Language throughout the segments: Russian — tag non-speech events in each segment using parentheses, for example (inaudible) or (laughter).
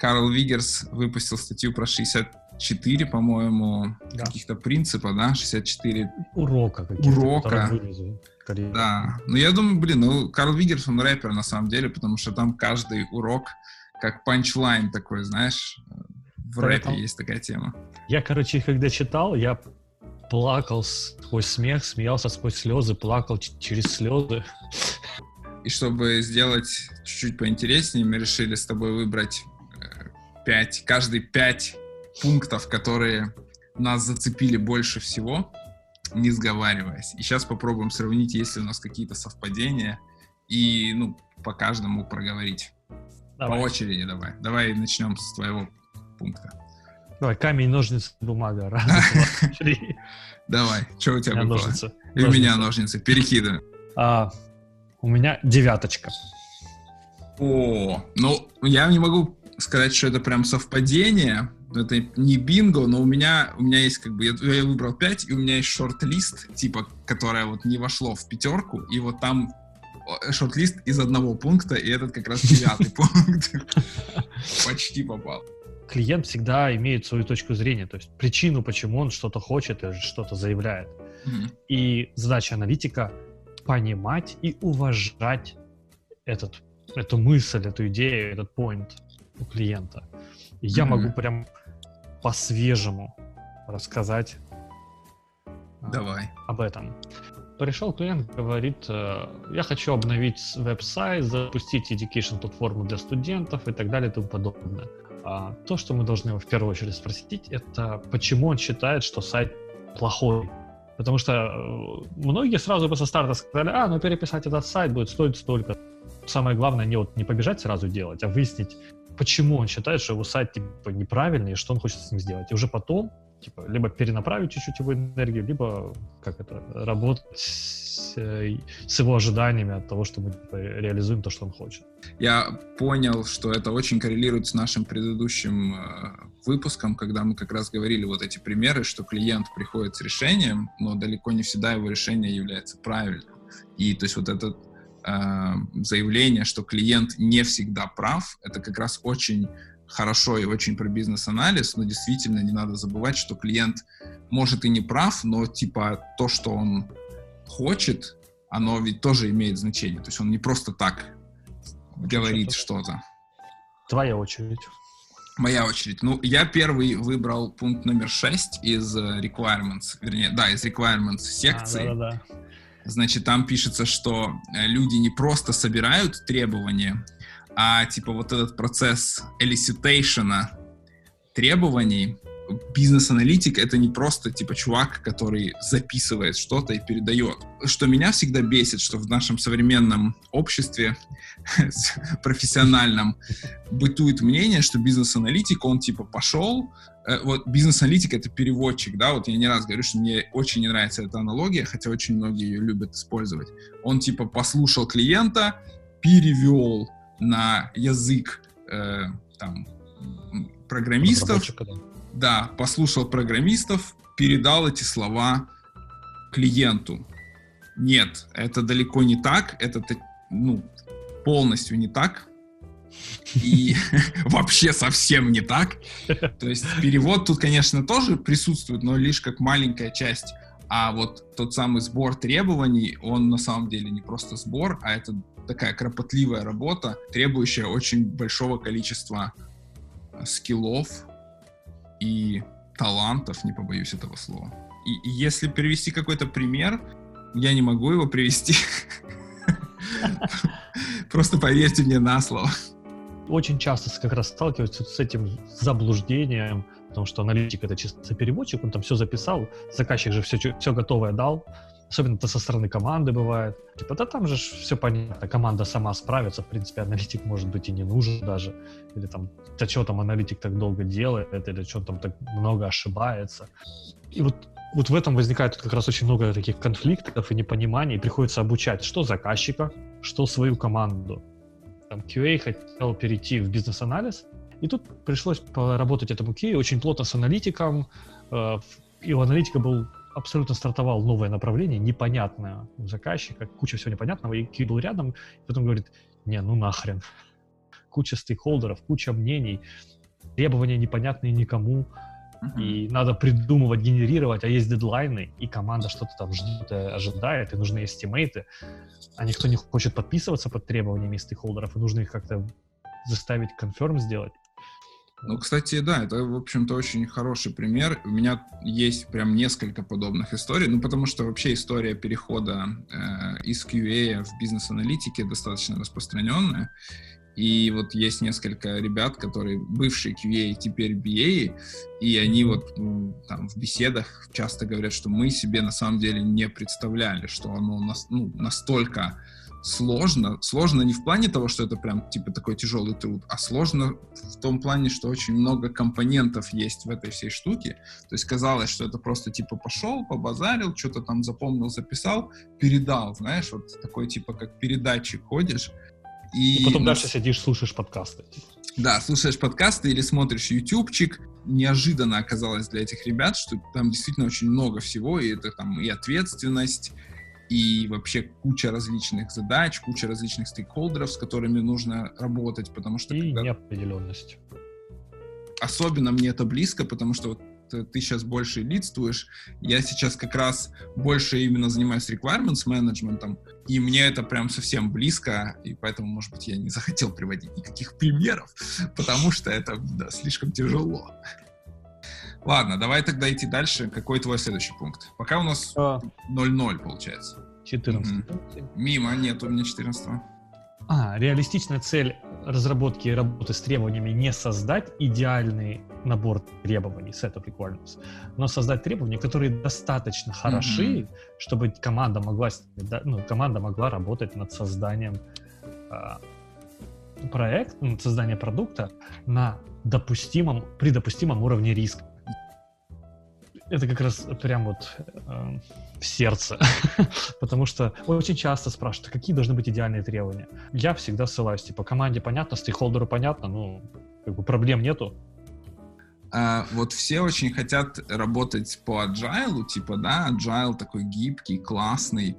Карл Вигерс выпустил статью про 64, по-моему, Да. каких-то принципа, да, 64 Урока Урока. Да, ну я думаю, блин, ну Карл Вигерс, он рэпер на самом деле, потому что там каждый урок как панчлайн такой, знаешь, в Да, рэпе там- есть такая тема. Я, короче, их когда читал, я плакал сквозь смех, смеялся сквозь слезы, плакал через слезы. И чтобы сделать чуть-чуть поинтереснее, мы решили с тобой выбрать э, пять, каждый пять пунктов, которые нас зацепили больше всего, не сговариваясь. И сейчас попробуем сравнить, есть ли у нас какие-то совпадения, и, ну, по каждому проговорить. Давай, По очереди давай. Давай начнем с твоего пункта. Давай камень, ножницы, бумага. Раз, (laughs) два, три. Давай, что у тебя выпало? ножницы. И у меня Ножницы. ножницы. Перекидываем. А, у меня девяточка. О, ну, я не могу сказать, что это прям совпадение. Это не бинго, но у меня, у меня есть как бы, я, я выбрал 5, и у меня есть шорт-лист, типа, которое вот не вошло в пятерку, и вот там шорт-лист из одного пункта, и этот как раз девятый пункт. (laughs) Почти попал. Клиент всегда имеет свою точку зрения, то есть причину, почему он что-то хочет и что-то заявляет. И задача аналитика понимать и уважать этот, эту мысль, эту идею, этот point у клиента. И я Мгм. могу прям по-свежему рассказать а, Давай. об этом. Пришел клиент, говорит, э, я хочу обновить веб-сайт, запустить education платформу для студентов и так далее и тому подобное. А то, что мы должны его в первую очередь спросить, это почему он считает, что сайт плохой. Потому что э, многие сразу бы со старта сказали, а, ну переписать этот сайт будет стоить столько. Самое главное не, вот, не побежать сразу делать, а выяснить, почему он считает, что его сайт типа, неправильный и что он хочет с ним сделать. И уже потом типа, либо перенаправить чуть-чуть его энергию, либо как это, работать с, э, его ожиданиями от того, что мы типа, реализуем то, что он хочет. Я понял, что это очень коррелирует с нашим предыдущим э, выпуском, когда мы как раз говорили вот эти примеры, что клиент приходит с решением, но далеко не всегда его решение является правильным. И то есть вот это э, заявление, что клиент не всегда прав, это как раз очень хорошо и очень про бизнес-анализ, но действительно не надо забывать, что клиент может и не прав, но типа то, что он хочет, оно ведь тоже имеет значение. То есть он не просто так говорит Что-то. Твоя очередь. Моя очередь. Ну, я первый выбрал пункт номер 6 из э, requirements, вернее, да, из requirements секции. А, да-да-да. Значит, там пишется, что э, люди не просто собирают требования, а типа вот этот процесс elicitation требований, бизнес-аналитик — это не просто типа чувак, который записывает что-то и передает. Что меня всегда бесит, что в нашем современном обществе (laughs) профессиональном бытует мнение, что бизнес-аналитик, он типа пошел, вот бизнес-аналитик — это переводчик, да, вот я не раз говорю, что мне очень не нравится эта аналогия, хотя очень многие ее любят использовать. Он типа послушал клиента, перевел на язык э, там программистов, да. да, послушал программистов, передал эти слова клиенту. Нет, это далеко не так, это ну, полностью не так. И (laughs) вообще совсем не так. То есть перевод тут, конечно, тоже присутствует, но лишь как маленькая часть. А вот тот самый сбор требований, он на самом деле не просто сбор, а это такая кропотливая работа, требующая очень большого количества э, скиллов и талантов, не побоюсь этого слова. И, и если привести какой-то пример, я не могу его привести. (laughs) Просто поверьте мне на слово. Очень часто как раз сталкиваются с этим заблуждением, потому что аналитик это чисто переводчик, он там все записал, заказчик же все, все готовое дал, особенно это со стороны команды бывает. Типа, да там же все понятно, команда сама справится, в принципе, аналитик может быть и не нужен даже, или там, да что там аналитик так долго делает, или что там так много ошибается. И вот вот в этом возникает как раз очень много таких конфликтов и непониманий, и приходится обучать что заказчика, что свою команду. Там QA хотел перейти в бизнес-анализ, и тут пришлось поработать этому QA очень плотно с аналитиком, э, и у аналитика был абсолютно стартовал новое направление, непонятное у заказчика, куча всего непонятного, и QA был рядом, и потом говорит, не, ну нахрен. куча стейкхолдеров, куча мнений, требования непонятные никому, и надо придумывать, генерировать, а есть дедлайны, и команда что-то там ждет, э, ожидает, и нужны эстимейты, а никто не хочет подписываться под требованиями стейкхолдеров, и нужно их как-то заставить конферм сделать. Ну, кстати, да, это, в общем-то, очень хороший пример. У меня есть прям несколько подобных историй, ну, потому что вообще история перехода э, из QA в бизнес-аналитике достаточно распространенная. И вот есть несколько ребят, которые бывшие QA, теперь BA, и они вот ну, там в беседах часто говорят, что мы себе на самом деле не представляли, что оно нас, ну, настолько сложно. Сложно не в плане того, что это прям типа такой тяжелый труд, а сложно в том плане, что очень много компонентов есть в этой всей штуке. То есть казалось, что это просто типа пошел, побазарил, что-то там запомнил, записал, передал, знаешь, вот такой типа как передатчик ходишь. И, и потом дальше сидишь, слушаешь подкасты. Да, слушаешь подкасты или смотришь ютубчик. Неожиданно оказалось для этих ребят, что там действительно очень много всего, и это там и ответственность, и вообще куча различных задач, куча различных стейкхолдеров, с которыми нужно работать, потому что... И когда... неопределенность. Особенно мне это близко, потому что вот ты сейчас больше лидствуешь, я сейчас как раз больше именно занимаюсь requirements менеджментом, и мне это прям совсем близко, и поэтому, может быть, я не захотел приводить никаких примеров, (laughs) потому что это да, слишком тяжело. Ладно, давай тогда идти дальше. Какой твой следующий пункт? Пока у нас 0-0 а. получается. 14. Угу. Мимо, нет у меня 14. А, реалистичная цель разработки и работы с требованиями не создать идеальный набор требований, set of requirements, но создать требования, которые достаточно хороши, mm-hmm. чтобы команда могла, ну, команда могла работать над созданием э, проекта, над созданием продукта на допустимом, при допустимом уровне риска это как раз прям вот э, в сердце, (laughs) потому что очень часто спрашивают, а какие должны быть идеальные требования. Я всегда ссылаюсь, типа, команде понятно, стейкхолдеру понятно, ну, как бы проблем нету. А, вот все очень хотят работать по agile, типа, да, agile такой гибкий, классный,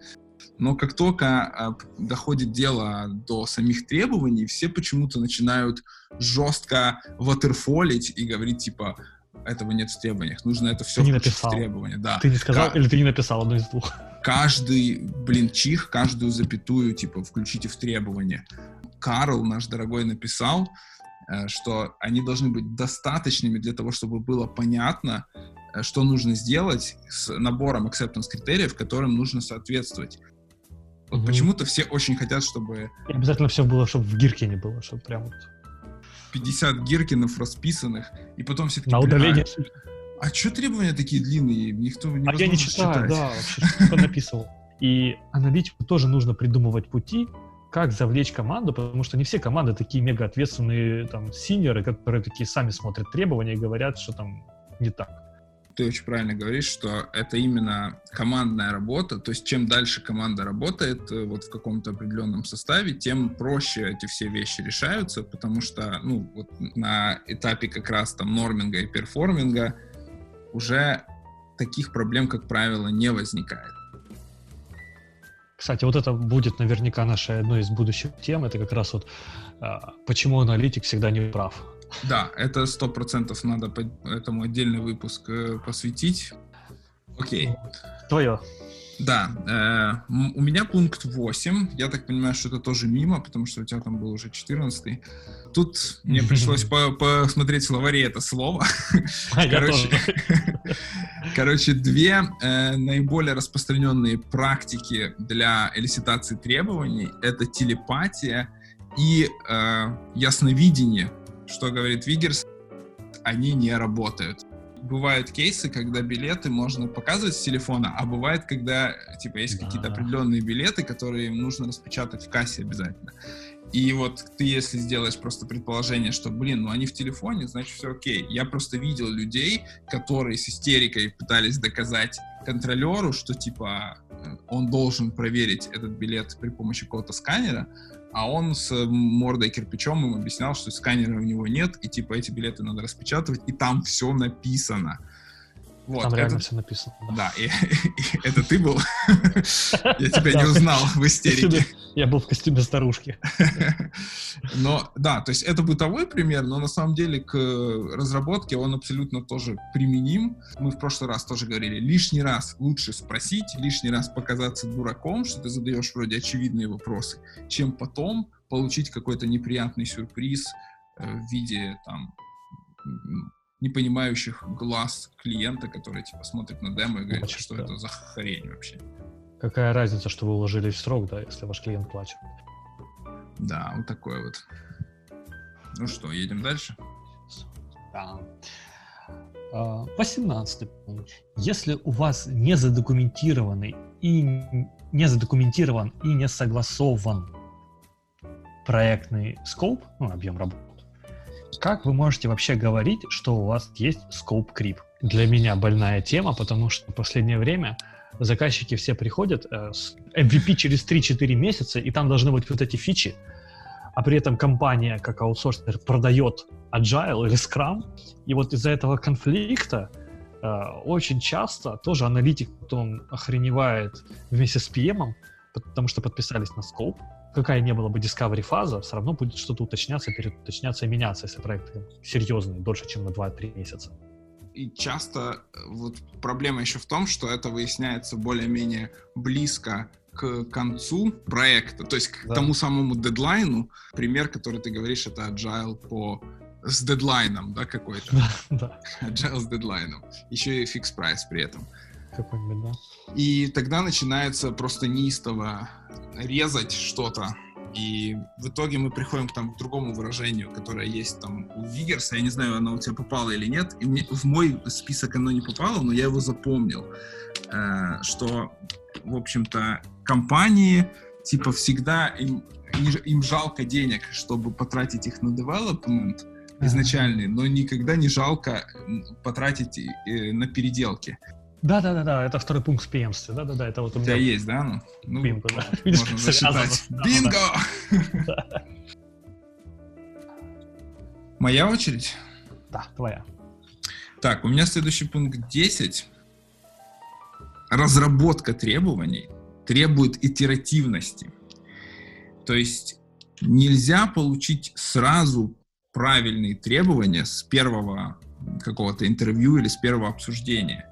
но как только а, доходит дело до самих требований, все почему-то начинают жестко ватерфолить и говорить, типа, этого нет в требованиях. Нужно это все ты не написал. в требования. Да. Ты не сказал, К... или ты не написал одно из двух? Каждый, блин, чих, каждую запятую, типа, включите в требования. Карл, наш дорогой, написал, э, что они должны быть достаточными для того, чтобы было понятно, э, что нужно сделать с набором acceptance критериев, которым нужно соответствовать. Вот угу. почему-то все очень хотят, чтобы... И обязательно все было, чтобы в гирке не было, чтобы прям вот... 50 гиркинов расписанных, и потом все таки На удаление. А, что требования такие длинные? Никто не А я не читаю, читать. да, вообще, что написывал. И аналитику тоже нужно придумывать пути, как завлечь команду, потому что не все команды такие мега ответственные там синеры, которые такие сами смотрят требования и говорят, что там не так ты очень правильно говоришь, что это именно командная работа, то есть чем дальше команда работает э, вот в каком-то определенном составе, тем проще эти все вещи решаются, потому что, ну, вот на этапе как раз там норминга и перформинга уже таких проблем, как правило, не возникает. Кстати, вот это будет наверняка нашей одной из будущих тем, это как раз вот а, почему аналитик всегда не прав. Да, это сто процентов надо по этому отдельный выпуск э, посвятить. Окей. Твое. Да, э, у меня пункт 8. Я так понимаю, что это тоже мимо, потому что у тебя там был уже 14. Тут мне (laughs) пришлось по посмотреть в словаре это слово. А, короче, короче, две э, наиболее распространенные практики для элиситации требований — это телепатия и э, ясновидение что говорит Вигерс, они не работают. Бывают кейсы, когда билеты можно показывать с телефона, а бывает, когда типа есть да. какие-то определенные билеты, которые нужно распечатать в кассе обязательно. И вот ты, если сделаешь просто предположение, что, блин, ну они в телефоне, значит все окей. Я просто видел людей, которые с истерикой пытались доказать контролеру, что типа он должен проверить этот билет при помощи какого-то сканера, а он с мордой кирпичом им объяснял, что сканера у него нет, и типа эти билеты надо распечатывать, и там все написано. Вот, Там реально это... все написано. Да, да и, и это ты был? (laughs) Я тебя не узнал в истерике. Я был в костюме старушки. (laughs) Но, да, то есть это бытовой пример, но на самом деле к разработке он абсолютно тоже применим. Мы в прошлый раз тоже говорили, лишний раз лучше спросить, лишний раз показаться дураком, что ты задаешь вроде очевидные вопросы, чем потом получить какой-то неприятный сюрприз э, в виде там непонимающих глаз клиента, который типа смотрит на демо и говорит, Значит, что да. это за хрень вообще. Какая разница, что вы уложились в срок, да, если ваш клиент плачет? Да, вот такое вот. Ну что, едем дальше? Да. 18 а, пункт. Если у вас не задокументированный и не задокументирован и не согласован проектный скоп, ну, объем работы, как вы можете вообще говорить, что у вас есть скоп крип? Для меня больная тема, потому что в последнее время заказчики все приходят э, с MVP через 3-4 месяца, и там должны быть вот эти фичи, а при этом компания, как аутсорсер, продает Agile или Scrum, и вот из-за этого конфликта э, очень часто тоже аналитик потом охреневает вместе с PM, потому что подписались на скоп, какая не была бы discovery фаза, все равно будет что-то уточняться, переуточняться и меняться, если проект серьезный, дольше, чем на 2-3 месяца. И часто э, вот проблема еще в том, что это выясняется более-менее близко к концу проекта, то есть к да. тому самому дедлайну. Пример, который ты говоришь, это agile по с дедлайном, да, какой-то. (laughs) Да, да. Agile с дедлайном. Еще и фикс прайс при этом. Какой-нибудь, да. И тогда начинается просто неистово резать что-то. И в итоге мы приходим к, там, к другому выражению, которое есть там у Вигерса. Я не знаю, оно у тебя попало или нет. И мне, в мой список оно не попало, но я его запомнил. Э, что, в общем-то, компании типа всегда им, им жалко денег, чтобы потратить их на development изначальный, но никогда не жалко потратить на переделки. Да, да, да, да, это второй пункт в Да, да, да, это вот у меня. У тебя есть, да? Ну, ну Бинго, да. Можно засчитать. Бинго! Моя очередь? Да, твоя. Так, у меня следующий пункт 10. Разработка требований требует итеративности. То есть нельзя получить сразу правильные требования с первого какого-то интервью или с первого обсуждения.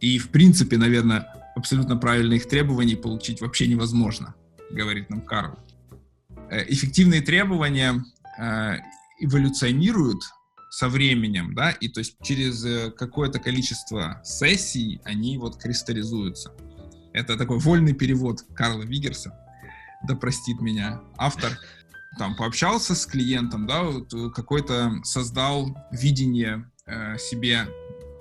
И, в принципе, наверное, абсолютно правильных требований получить вообще невозможно, говорит нам Карл. Э, эффективные требования э, эволюционируют со временем, да, и то есть через э, какое-то количество сессий они вот кристаллизуются. Это такой вольный перевод Карла Вигерса, да простит меня автор. Там пообщался с клиентом, да, вот какой-то создал видение э, себе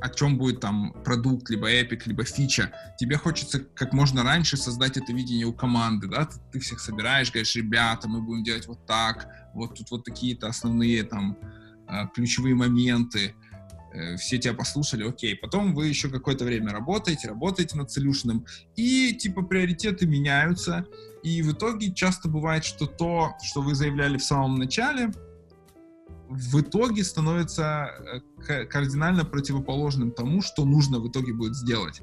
о чем будет там продукт, либо эпик, либо фича, тебе хочется как можно раньше создать это видение у команды, да, ты, ты всех собираешь, говоришь, ребята, мы будем делать вот так, вот тут вот такие-то основные там э, ключевые моменты, э, все тебя послушали, окей, потом вы еще какое-то время работаете, работаете над солюшеном, и типа приоритеты меняются, и в итоге часто бывает, что то, что вы заявляли в самом начале, в итоге становится э, кардинально противоположным тому, что нужно в итоге будет сделать.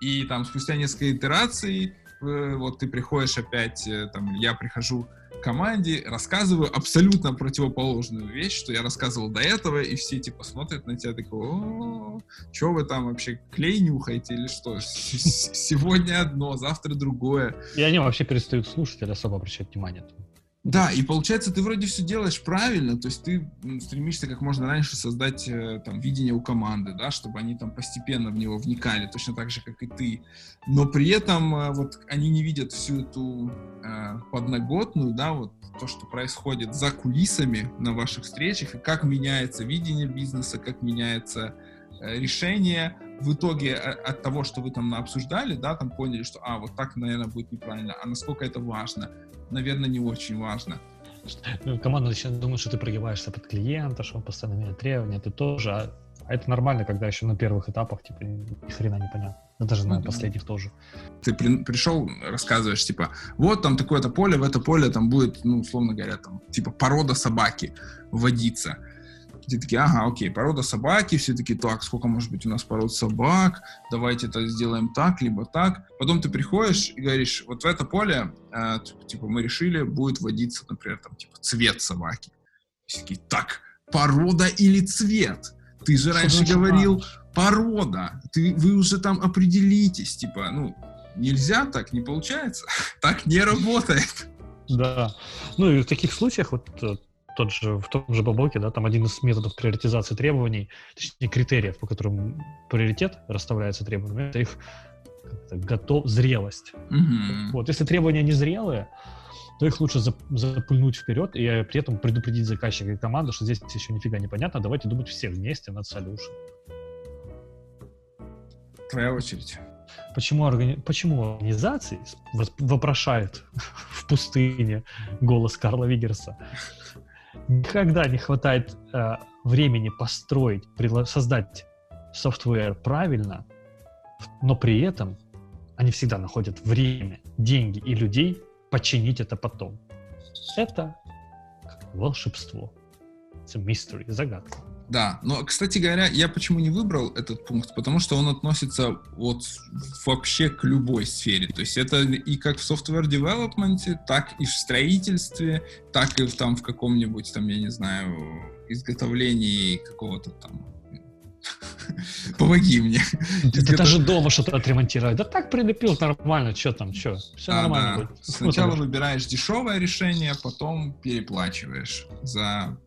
И там спустя несколько итераций, э, вот ты приходишь опять, э, там, я прихожу к команде, рассказываю абсолютно противоположную вещь, что я рассказывал до этого, и все типа смотрят на тебя такой, о, что вы там вообще клей нюхаете или что? Сегодня одно, завтра другое. И они вообще перестают слушать или особо обращать внимание. Да, и получается, ты вроде все делаешь правильно, то есть ты стремишься как можно раньше создать э, там видение у команды, да, чтобы они там постепенно в него вникали, точно так же, как и ты. Но при этом э, вот они не видят всю эту э, подноготную, да, вот то, что происходит за кулисами на ваших встречах, и как меняется видение бизнеса, как меняется э, решение, в итоге э, от того, что вы там обсуждали, да, там поняли, что, а, вот так, наверное, будет неправильно, а насколько это важно, наверное, не очень важно. Ну, команда начинает думать, что ты прогибаешься под клиента, что он постоянно меняет требования, ты тоже, а, а это нормально, когда еще на первых этапах, типа, ни хрена непонятно. Да даже на ну, последних тоже. Ты при, пришел, рассказываешь, типа, вот там такое-то поле, в это поле там будет, ну, условно говоря, там, типа, порода собаки водиться Ты такие, ага, окей, порода собаки, все таки так, сколько может быть у нас пород собак, давайте это сделаем так, либо так. Потом ты приходишь и говоришь, вот в это поле, э, типа, мы решили, будет вводиться, например, там, типа, цвет собаки. Все такие, так, порода или цвет? Ты же раньше говорил, порода. Ты, вы уже там определитесь, типа, ну, нельзя так, не получается. (laughs) Так не работает. Да. Ну и в таких случаях вот э, тот же, в том же Бабоке, да, там один из методов приоритизации требований, точнее критериев, по которым приоритет расставляется требованиями, это их готов, зрелость. Mm-hmm. Вот, если требования не зрелые, то их лучше запульнуть вперед и при этом предупредить заказчика и команду, что здесь еще нифига не понятно, давайте думать все вместе над solution. Твоя очередь. Почему, органи... Почему организации вопрошает (laughs) в пустыне голос Карла Вигерса? Никогда не хватает э, времени построить, создать софтвер правильно, но при этом они всегда находят время, деньги и людей починить это потом. Это волшебство. Это mystery, загадка. Да, но, кстати говоря, я почему не выбрал этот пункт, потому что он относится вот вообще к любой сфере. То есть это и как в software development, так и в строительстве, так и в, там в каком-нибудь, там, я не знаю, изготовлении какого-то там (laughs) Помоги мне. Это же дома что-то отремонтировать. Да так прилепил нормально, что там, что. Все а, нормально да. будет. Сначала (laughs) выбираешь дешевое решение, потом переплачиваешь за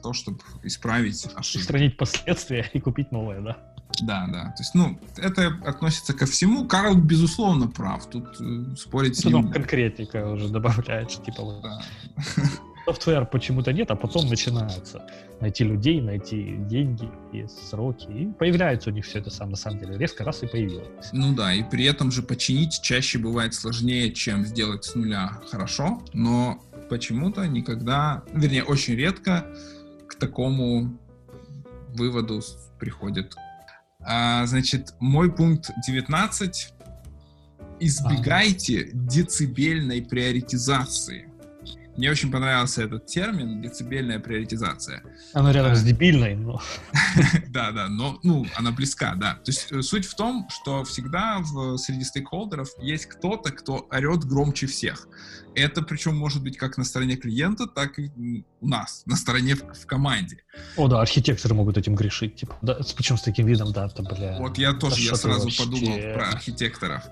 то, чтобы исправить ошибку. Устранить последствия и купить новое, да? Да, да. То есть, ну, это относится ко всему. Карл, безусловно, прав. Тут э, спорить с ним... конкретика уже добавляешь, типа вот. Да. (laughs) Софтвер почему-то нет, а потом начинается найти людей, найти деньги и сроки. И появляется у них все это сам на самом деле. Резко раз и появилось. Ну да, и при этом же починить чаще бывает сложнее, чем сделать с нуля хорошо, но почему-то никогда, вернее, очень редко такому выводу приходит. А, значит, мой пункт 19. Избегайте ага. децибельной приоритизации. Мне очень понравился этот термин децибельная приоритизация. Она рядом а, с дебильной, но... (laughs) да, да, но ну, она близка, да. То есть э, суть в том, что всегда в, среди стейкхолдеров есть кто-то, кто орет громче всех. Это причем может быть как на стороне клиента, так и у нас, на стороне в, в команде. О, да, архитекторы могут этим грешить. Типа, да, причем с таким видом, да, то, бля. Вот я тоже, я сразу вообще... подумал про архитекторов.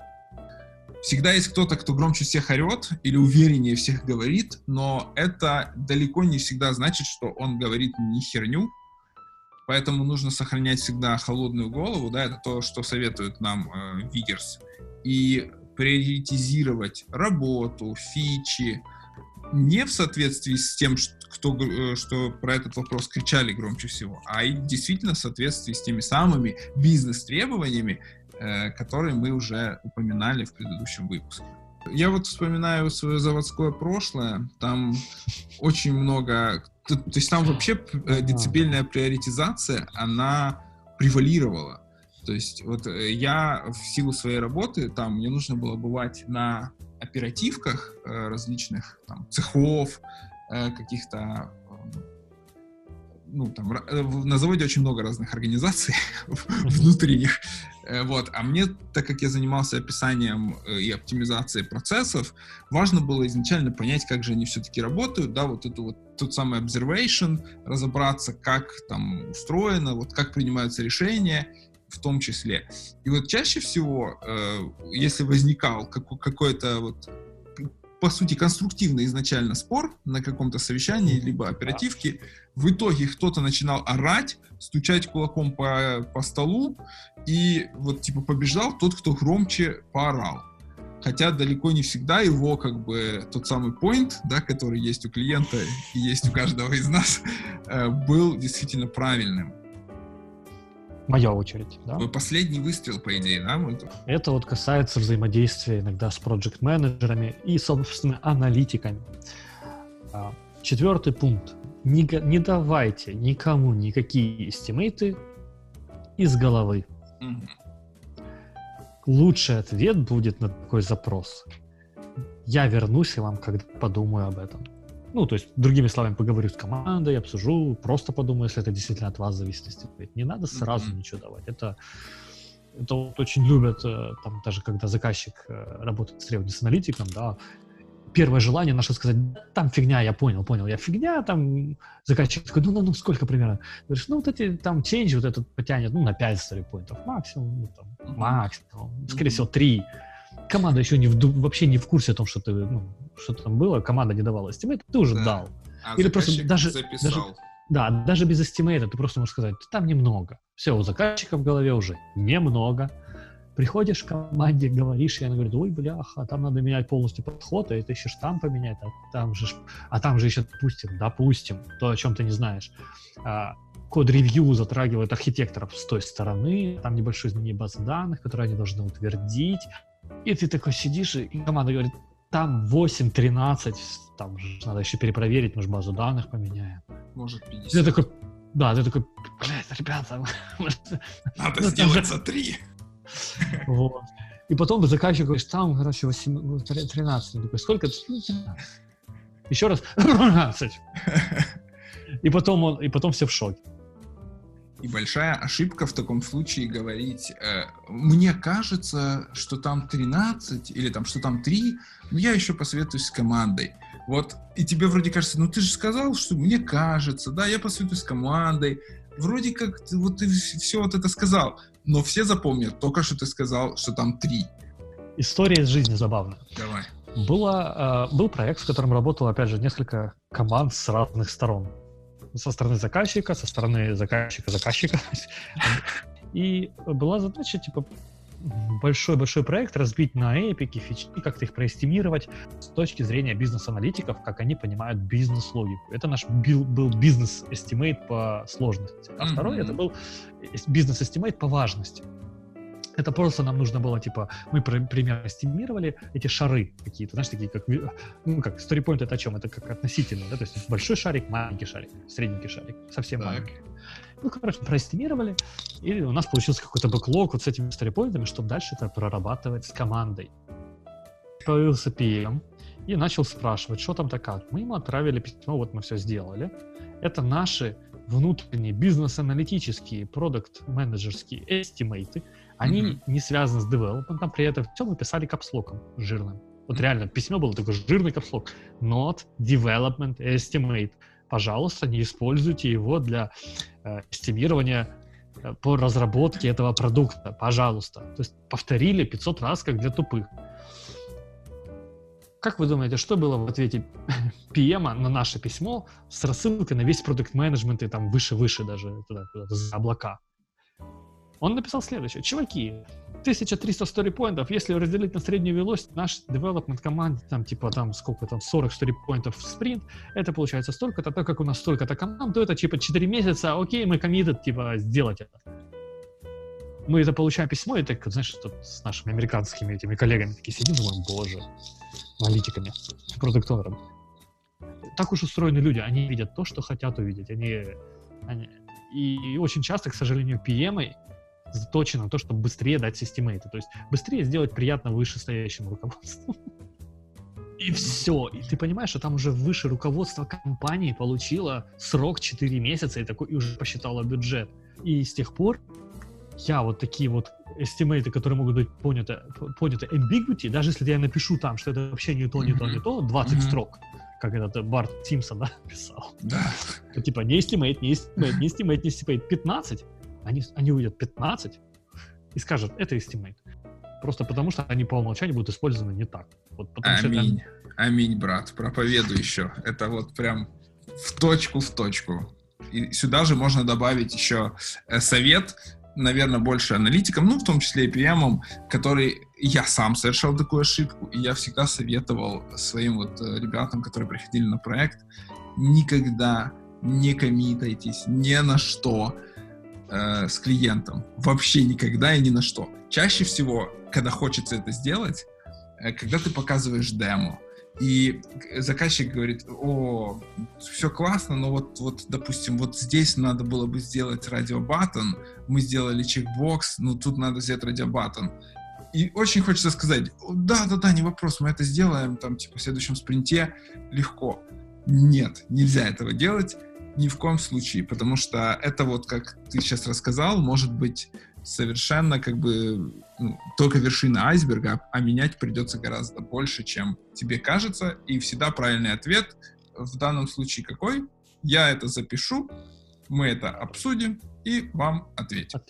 Всегда есть кто-то, кто громче всех орет или увереннее всех говорит, но это далеко не всегда значит, что он говорит не херню. Поэтому нужно сохранять всегда холодную голову, да, это то, что советует нам э, Вигерс. И приоритизировать работу, фичи, не в соответствии с тем, кто, э, что про этот вопрос кричали громче всего, а действительно в соответствии с теми самыми бизнес-требованиями, Э, которые мы уже упоминали в предыдущем выпуске. Я вот вспоминаю свое заводское прошлое, там очень много, то, то есть там вообще э, децибельная приоритизация, она превалировала. То есть вот э, я в силу своей работы, там мне нужно было бывать на оперативках различных там, цехов, каких-то ну, там, на заводе очень много разных организаций (laughs) внутренних, вот. А мне, так как я занимался описанием э, и оптимизацией процессов, важно было изначально понять, как же они все-таки работают, да, вот это вот тот самый observation, разобраться, как там устроено, вот как принимаются решения, в том числе. И вот чаще всего, э, если возникал какой-то вот по сути, конструктивный изначально спор на каком-то совещании, либо оперативке, в итоге кто-то начинал орать, стучать кулаком по, по столу, и вот типа побеждал тот, кто громче поорал. Хотя далеко не всегда его как бы тот самый point, да, который есть у клиента и есть у каждого из нас, (laughs) э, был действительно правильным. Моя очередь, да? Последний выстрел, по идее, да? Это вот касается взаимодействия иногда с проект-менеджерами и, собственно, аналитиками. А, четвертый пункт не, не давайте никому никакие эстимейты из головы. Mm-hmm. Лучший ответ будет на такой запрос. Я вернусь и вам когда подумаю об этом. Ну, то есть, другими словами, поговорю с командой, обсужу, просто подумаю, если это действительно от вас зависит. Не надо сразу mm-hmm. ничего давать. Это, это вот очень любят, э, там, даже когда заказчик э, работает с с аналитиком, да, первое желание наше сказать, там фигня, я понял, понял, я фигня, там заказчик такой, ну, ну, ну, сколько примерно? Говоришь, ну, вот эти, там, change вот этот потянет, ну, на 5 стори-поинтов максимум, ну, там, максимум, скорее всего, 3. Команда еще не в, вообще не в курсе о том, что ты, ну, что там было, команда не давала estimate, ты уже да. дал. А Или просто даже, записал. даже, да, даже без estimate ты просто можешь сказать, там немного. Все, у заказчика в голове уже немного приходишь к команде, говоришь, и она говорит, ой, бляха, там надо менять полностью подход, а это еще штамп поменять, а там же, а там же еще, допустим, допустим, то, о чем ты не знаешь, а, код-ревью затрагивает архитекторов с той стороны, там небольшое изменение базы данных, которые они должны утвердить, и ты такой сидишь, и команда говорит, там 8-13, там же надо еще перепроверить, может, базу данных поменяем. Может, 50. Ты такой, да, ты такой, блядь, ребята, (laughs) надо ну, сделать за 3. (laughs) Вот. И потом заказчик говорит, там, короче, 8, 13. Я такой, сколько? 13. Еще раз, 13. (laughs) И потом, он, и потом все в шоке. И большая ошибка в таком случае говорить, э, мне кажется, что там 13 или там, что там 3, но я еще посоветуюсь с командой. Вот, и тебе вроде кажется, ну ты же сказал, что мне кажется, да, я посоветуюсь с командой, вроде как вот ты все вот это сказал, но все запомнят только, что ты сказал, что там три. История из жизни забавная. Давай. Было, э, был проект, в котором работало, опять же, несколько команд с разных сторон. Со стороны заказчика, со стороны заказчика-заказчика. (laughs) И была задача, типа, большой-большой проект разбить на эпики, фичи, как-то их проэстимировать с точки зрения бизнес-аналитиков, как они понимают бизнес-логику. Это наш бил, был business estimate по сложности. А mm-hmm. второй это был business estimate по важности. Это просто нам нужно было, типа, мы примерно эстимировали эти шары какие-то, знаешь, такие как, ну, как story point это о чем? Это как относительно, да, то есть большой шарик, маленький шарик, средненький шарик, совсем так. маленький. Ну, короче, проэстимировали, и у нас получился какой-то бэклог вот с этими сторипоинтами, чтобы дальше это прорабатывать с командой. Появился PM и начал спрашивать, что там такая. Мы ему отправили письмо, вот мы все сделали. Это наши внутренние бизнес-аналитические, продукт-менеджерские эстимейты. Они mm-hmm. не связаны с девелопментом, при этом все мы писали капслоком жирным. Вот реально, письмо было такой жирный капслок. Not development estimate пожалуйста, не используйте его для э, эстимирования э, по разработке этого продукта, пожалуйста. То есть повторили 500 раз, как для тупых. Как вы думаете, что было в ответе (laughs) PM на наше письмо с рассылкой на весь продукт менеджмент и там выше-выше даже туда, куда-то за облака? Он написал следующее. Чуваки, 1300 сторипоинтов, если разделить на среднюю велосипед, наш development команде, там, типа, там, сколько там, 40 сторипоинтов в спринт, это получается столько-то, так как у нас столько-то команд, то это, типа, 4 месяца, окей, мы committed, типа, сделать это. Мы это получаем письмо, и так, знаешь, тут с нашими американскими этими коллегами такие сидим, думаем, боже, аналитиками, продукт Так уж устроены люди, они видят то, что хотят увидеть, они, они и очень часто, к сожалению, PM заточено на то, чтобы быстрее дать системейты. То есть быстрее сделать приятно вышестоящему руководству. И все. И ты понимаешь, что там уже выше руководство компании получило срок 4 месяца и, такой, и уже посчитало бюджет. И с тех пор я вот такие вот эстимейты, которые могут быть поняты, поняты ambiguity, даже если я напишу там, что это вообще не то, не то, не то, 20 mm-hmm. строк, как этот Барт Симпсон да, (laughs) писал. Да. Типа не estimate, не estimate, не estimate, не estimate, 15, они, они увидят 15 и скажут, это estimate. Просто потому, что они по умолчанию будут использованы не так. Вот Аминь. Это... Аминь, брат. Проповедуй еще. Это вот прям в точку в точку. И сюда же можно добавить еще э, совет, наверное, больше аналитикам, ну, в том числе и PM, который я сам совершал такую ошибку, и я всегда советовал своим вот э, ребятам, которые приходили на проект, никогда не коммитайтесь ни на что, э, с клиентом. Вообще никогда и ни на что. Чаще всего, когда хочется это сделать, э, когда ты показываешь демо, и заказчик говорит, о, все классно, но вот, вот, допустим, вот здесь надо было бы сделать радиобаттон, мы сделали чекбокс, ну тут надо сделать радиобаттон. И очень хочется сказать, да, да, да, не вопрос, мы это сделаем, там, типа, в следующем спринте легко. нет, нельзя этого делать ни в коем случае, потому что это вот, как ты сейчас рассказал, может быть совершенно как бы ну, только вершина айсберга, а менять придется гораздо больше, чем тебе кажется, и всегда правильный ответ в данном случае какой? Я это запишу, мы это обсудим и вам ответим.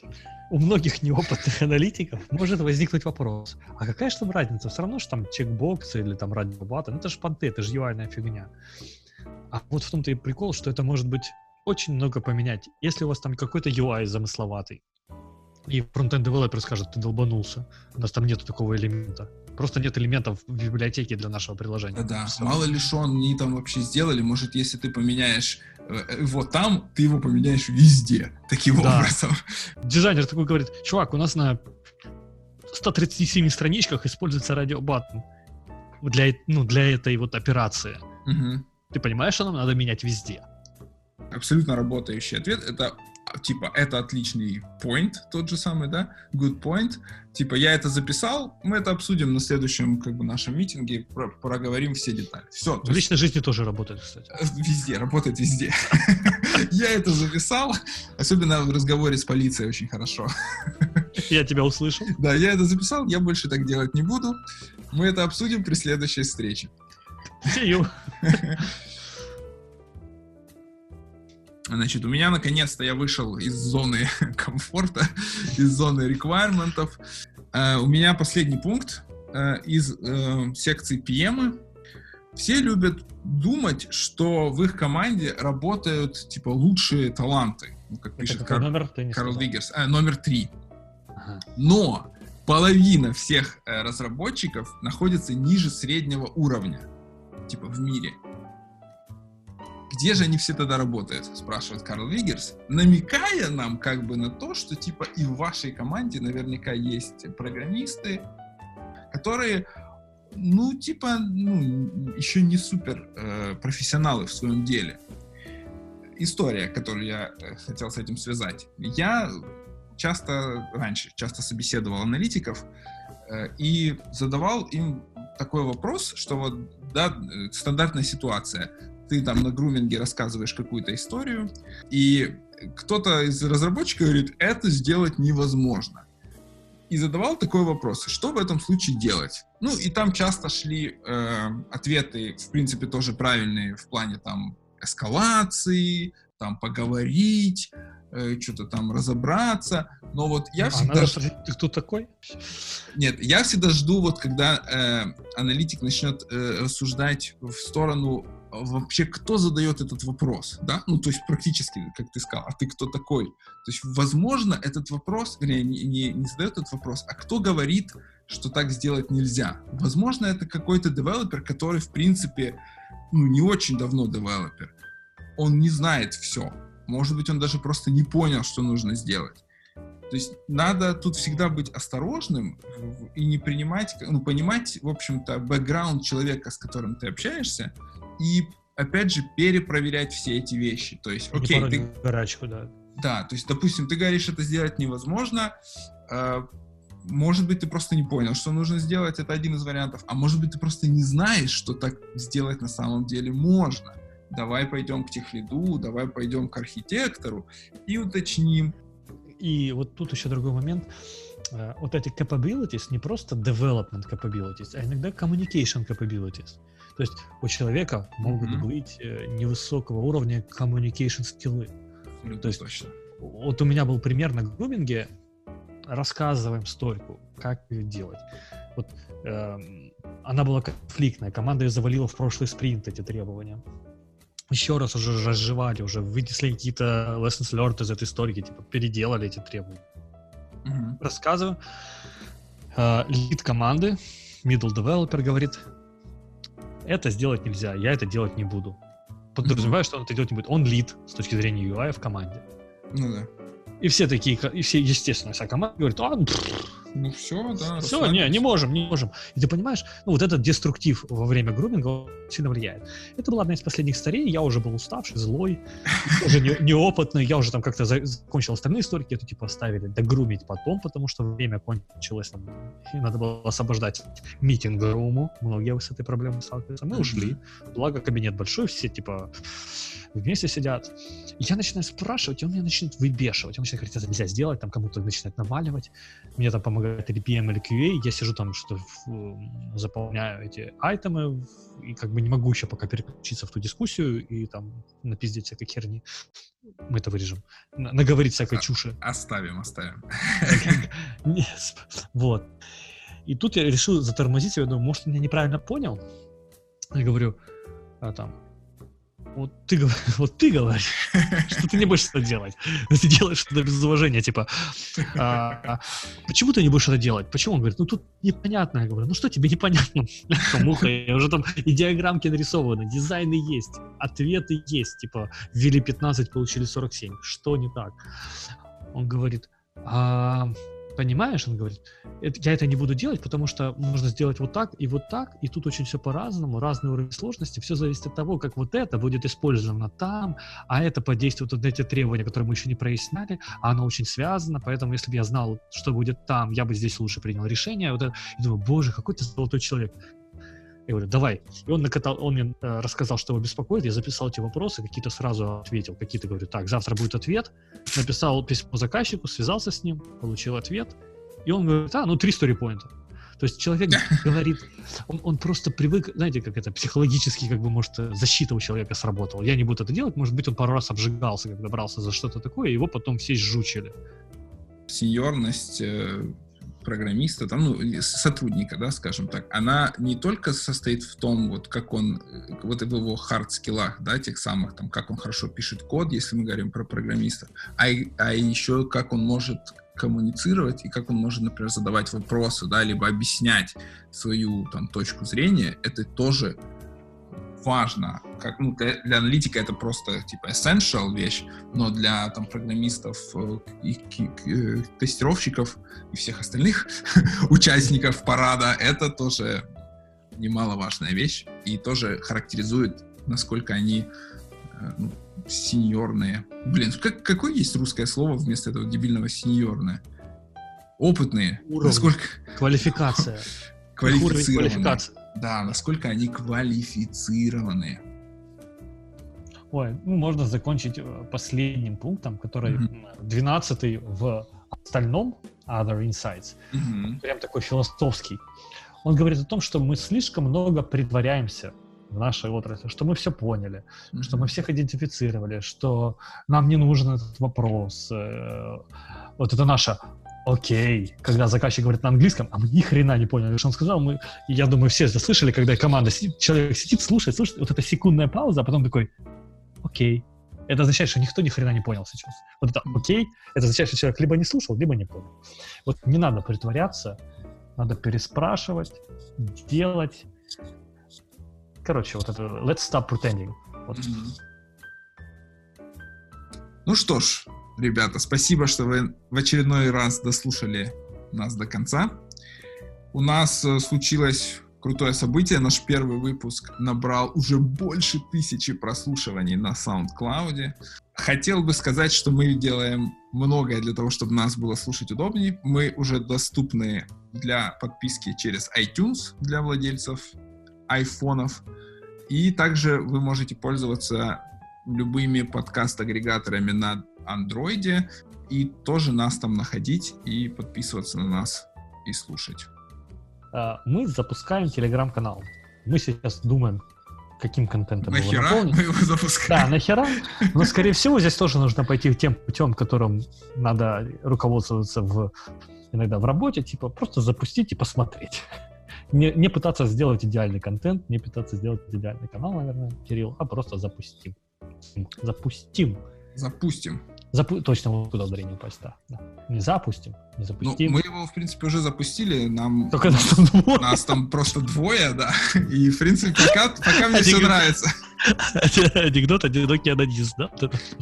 У многих неопытных (laughs) аналитиков может возникнуть вопрос, а какая же там разница? Все равно что там чекбоксы или там радиобаты, ну это же понты, это же UI фигня. А вот в том-то и прикол, что это может быть очень много поменять. Если у вас там какой-то UI замысловатый, и фронтенд девелопер скажет, ты долбанулся, у нас там нету такого элемента. Просто нет элементов в библиотеке для нашего приложения. Да, да. мало ли что они там вообще сделали. Может, если ты поменяешь э, его там, ты его поменяешь везде. Таким да. образом. Дизайнер такой говорит, чувак, у нас на 137 страничках используется радиобаттон для, ну, для этой вот операции. Угу. Ты понимаешь, что нам надо менять везде? Абсолютно работающий ответ. Это типа, это отличный point, тот же самый, да, good point, типа, я это записал, мы это обсудим на следующем, как бы, нашем митинге, про проговорим все детали. Все. В личной есть, жизни тоже работает, кстати. (laughs) Везде, работает везде. (laughs) Я это записал, особенно в разговоре с полицией очень хорошо. (laughs) Я тебя услышал. Да, я это записал, я больше так делать не буду. Мы это обсудим при следующей встрече. See you. Значит, у меня наконец-то я вышел из зоны (laughs) комфорта, из зоны реквайрментов. Uh, у меня последний пункт uh, из uh, секции PM. Все любят думать, что в их команде работают типа лучшие таланты, ну, как Это пишет Кар... номер, Карл Виггерс. А, номер три. Ага. Но половина всех разработчиков находится ниже среднего уровня, типа в мире. Где же они все тогда работают, спрашивает Карл Вигерс, намекая нам как бы на то, что типа и в вашей команде наверняка есть программисты, которые ну, типа, ну, еще не супер э, профессионалы в своем деле. История, которую я э, хотел с этим связать. Я часто, раньше, часто собеседовал аналитиков э, и задавал им такой вопрос, что вот, да, э, стандартная ситуация ты там на груминге рассказываешь какую-то историю, и кто-то из разработчиков говорит, это сделать невозможно. И задавал такой вопрос, что в этом случае делать? Ну, и там часто шли э, ответы, в принципе, тоже правильные в плане там эскалации, там поговорить, э, что-то там разобраться. Но вот я а всегда... Надо, ты кто такой? Нет, я всегда жду, вот когда э, аналитик начнет э, рассуждать в сторону вообще кто задает этот вопрос, да? Ну, то есть практически, как ты сказал, а ты кто такой? То есть, возможно, этот вопрос, вернее, не, не, не задает этот вопрос, а кто говорит, что так сделать нельзя? Возможно, это какой-то девелопер, который, в принципе, ну, не очень давно девелопер. Он не знает все. Может быть, он даже просто не понял, что нужно сделать. То есть надо тут всегда быть осторожным и не принимать, ну, понимать, в общем-то, бэкграунд человека, с которым ты общаешься, и, опять же, перепроверять все эти вещи. То есть, окей, ты... Горачку, да. Да, то есть, допустим, ты говоришь, это сделать невозможно, э, может быть, ты просто не понял, что нужно сделать, это один из вариантов, а может быть, ты просто не знаешь, что так сделать на самом деле можно. Давай пойдем к техлиду, давай пойдем к архитектору и уточним. И вот тут еще другой момент. Э, вот эти capabilities не просто development capabilities, а иногда communication capabilities. То есть у человека могут mm-hmm. быть э, невысокого уровня communication скиллы. Mm-hmm. То есть точно. Вот у меня был пример на груминге, рассказываем стойку, как ее делать. Вот э, она была конфликтная, команда ее завалила в прошлый спринт эти требования. Еще раз уже разжевали, уже вынесли какие-то lessons learned из этой истории, типа переделали эти требования. Mm-hmm. Рассказываю. Э, лид команды, middle developer говорит, это сделать нельзя, я это делать не буду. Подразумеваю, что он это делать не будет. Он лид с точки зрения UI в команде. Ну да. И все такие, и все, естественно, вся команда говорит, а, ну все, да. Все, не, не можем, не можем. И ты понимаешь, ну вот этот деструктив во время груминга сильно влияет. Это была одна из последних старей, я уже был уставший, злой, (laughs) уже не, неопытный, я уже там как-то за, закончил остальные истории, это типа оставили догрумить потом, потому что время кончилось, там, и надо было освобождать митинг руму, многие с этой проблемой сталкиваются. Мы ушли, благо кабинет большой, все типа вместе сидят. И я начинаю спрашивать, и он меня начинает выбешивать. Он начинает говорить, это нельзя сделать, там кому-то начинает наваливать. Мне там помогает или PM, или QA. Я сижу там, что заполняю эти айтемы, и как бы не могу еще пока переключиться в ту дискуссию и там напиздить всякой херни. Мы это вырежем. Наговорить всякой а, чуши. Оставим, оставим. (laughs) Вот. И тут я решил затормозить, я думаю, может, он меня неправильно понял? Я говорю, а, там, вот ты, (laughs) вот ты говоришь, что ты не будешь это делать. (laughs) Ты делаешь это без уважения, типа, а, а, почему ты не будешь это делать? Почему? Он говорит, ну тут непонятно. Я говорю, ну что тебе непонятно? (laughs) Муха, уже там и диаграммки нарисованы, дизайны есть, ответы есть, типа, ввели 15, получили 47. Что не так? Он говорит, а, понимаешь, он говорит, я это не буду делать, потому что можно сделать вот так и вот так, и тут очень все по-разному, разный уровень сложности, все зависит от того, как вот это будет использовано там, а это подействует на эти требования, которые мы еще не проясняли, а оно очень связано, поэтому если бы я знал, что будет там, я бы здесь лучше принял решение, вот это, и думаю, боже, какой ты золотой человек. Я говорю, давай. И он накатал, он мне э, рассказал, что его беспокоит. Я записал эти вопросы, какие-то сразу ответил, какие-то говорю, так, завтра будет ответ. Написал письмо заказчику, связался с ним, получил ответ. И он говорит, а, ну, три сторипоинта. То есть человек (laughs) говорит, он, он просто привык, знаете, как это психологически, как бы, может, защита у человека сработала. Я не буду это делать, может быть, он пару раз обжигался, когда брался за что-то такое, и его потом все сжучили. Сеньорность э, программиста, там, ну, сотрудника, да, скажем так, она не только состоит в том, вот как он, вот в его хард-скиллах, да, тех самых, там, как он хорошо пишет код, если мы говорим про программиста, а, а еще как он может коммуницировать и как он может, например, задавать вопросы, да, либо объяснять свою там точку зрения, это тоже важно. Как, ну, для, для аналитика это просто типа essential вещь, но для там программистов э, и, и, и э, тестировщиков и всех остальных (laughs) участников парада это тоже немаловажная вещь и тоже характеризует, насколько они э, ну, сеньорные. Блин, как, какое есть русское слово вместо этого дебильного сеньорное? Опытные. Уровень. Насколько... Квалификация. (laughs) Квалифицированные. Да, насколько они квалифицированные. Ой, ну можно закончить э, последним пунктом, который mm-hmm. 12 в остальном Other Insights. Mm-hmm. Прям такой философский. Он говорит о том, что мы слишком много притворяемся в нашей отрасли, что мы все поняли, mm-hmm. что мы всех идентифицировали, что нам не нужен этот вопрос. Э, вот это наша окей, когда заказчик говорит на английском, а мы ни хрена не поняли, что он сказал. Мы, я думаю, все это слышали, когда команда сидит, человек сидит, слушает, слушает, вот эта секундная пауза, а потом такой, окей. Это означает, что никто ни хрена не понял сейчас. Вот это окей, это означает, что человек либо не слушал, либо не понял. Вот не надо притворяться, надо переспрашивать, делать. Короче, вот это let's stop pretending. Вот. Ну что ж, ребята, спасибо, что вы в очередной раз дослушали нас до конца. У нас э, случилось крутое событие. Наш первый выпуск набрал уже больше тысячи прослушиваний на SoundCloud. Хотел бы сказать, что мы делаем многое для того, чтобы нас было слушать удобнее. Мы уже доступны для подписки через iTunes для владельцев айфонов. И также вы можете пользоваться любыми подкаст-агрегаторами на андроиде, и тоже нас там находить и подписываться на нас и слушать. А, мы запускаем телеграм-канал. Мы сейчас думаем, каким контентом нахера его наполнить. мы его запускаем? Да, нахера. Но, скорее всего, здесь тоже нужно пойти тем путем, которым надо руководствоваться в, иногда в работе, типа просто запустить и посмотреть. Не, не пытаться сделать идеальный контент, не пытаться сделать идеальный канал, наверное, Кирилл, а просто запустим. Запустим. Запустим. Запу... Точно, вот туда ударение упасть, да. да. Не запустим, не запустим. Ну, мы его, в принпе, уже запустили. Нам, Только нас там двое. Нас там просто двое, да. И, в принципе, пока, пока мне все нравится. Анекдот, одинокий анонист, да?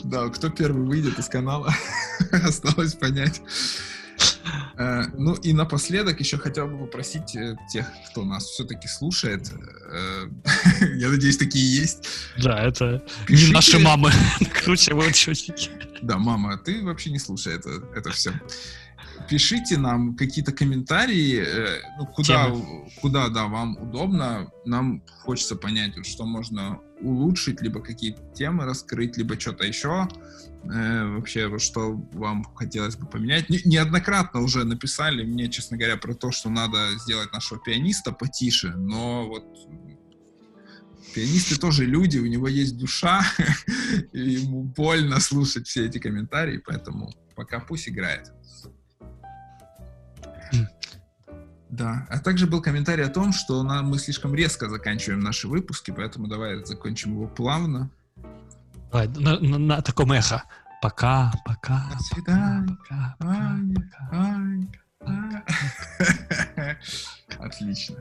Да, кто первый выйдет из канала, (laughs) осталось понять. Э, ну и напоследок еще хотел бы попросить э, тех, кто нас все-таки слушает, э, (laughs) я надеюсь, такие есть. Да, это не наши мамы (laughs) накручивают счетчики. Да, мама, ты вообще не слушай это, это все пишите нам какие-то комментарии, ну, куда, куда, да, вам удобно. Нам хочется понять, что можно улучшить, либо какие темы раскрыть, либо что-то еще. Э, вообще, что вам хотелось бы поменять. Не, неоднократно уже написали мне, честно говоря, про то, что надо сделать нашего пианиста потише, но вот пианисты тоже люди, у него есть душа, (laughs) и ему больно слушать все эти комментарии, поэтому пока пусть играет. Да, а также был комментарий о том, что нам, мы слишком резко заканчиваем наши выпуски, поэтому давай закончим его плавно. Давай, на, на, на таком эхо. Пока, пока. До свидания. Пока, пока, пока, пока. (laughs) Отлично.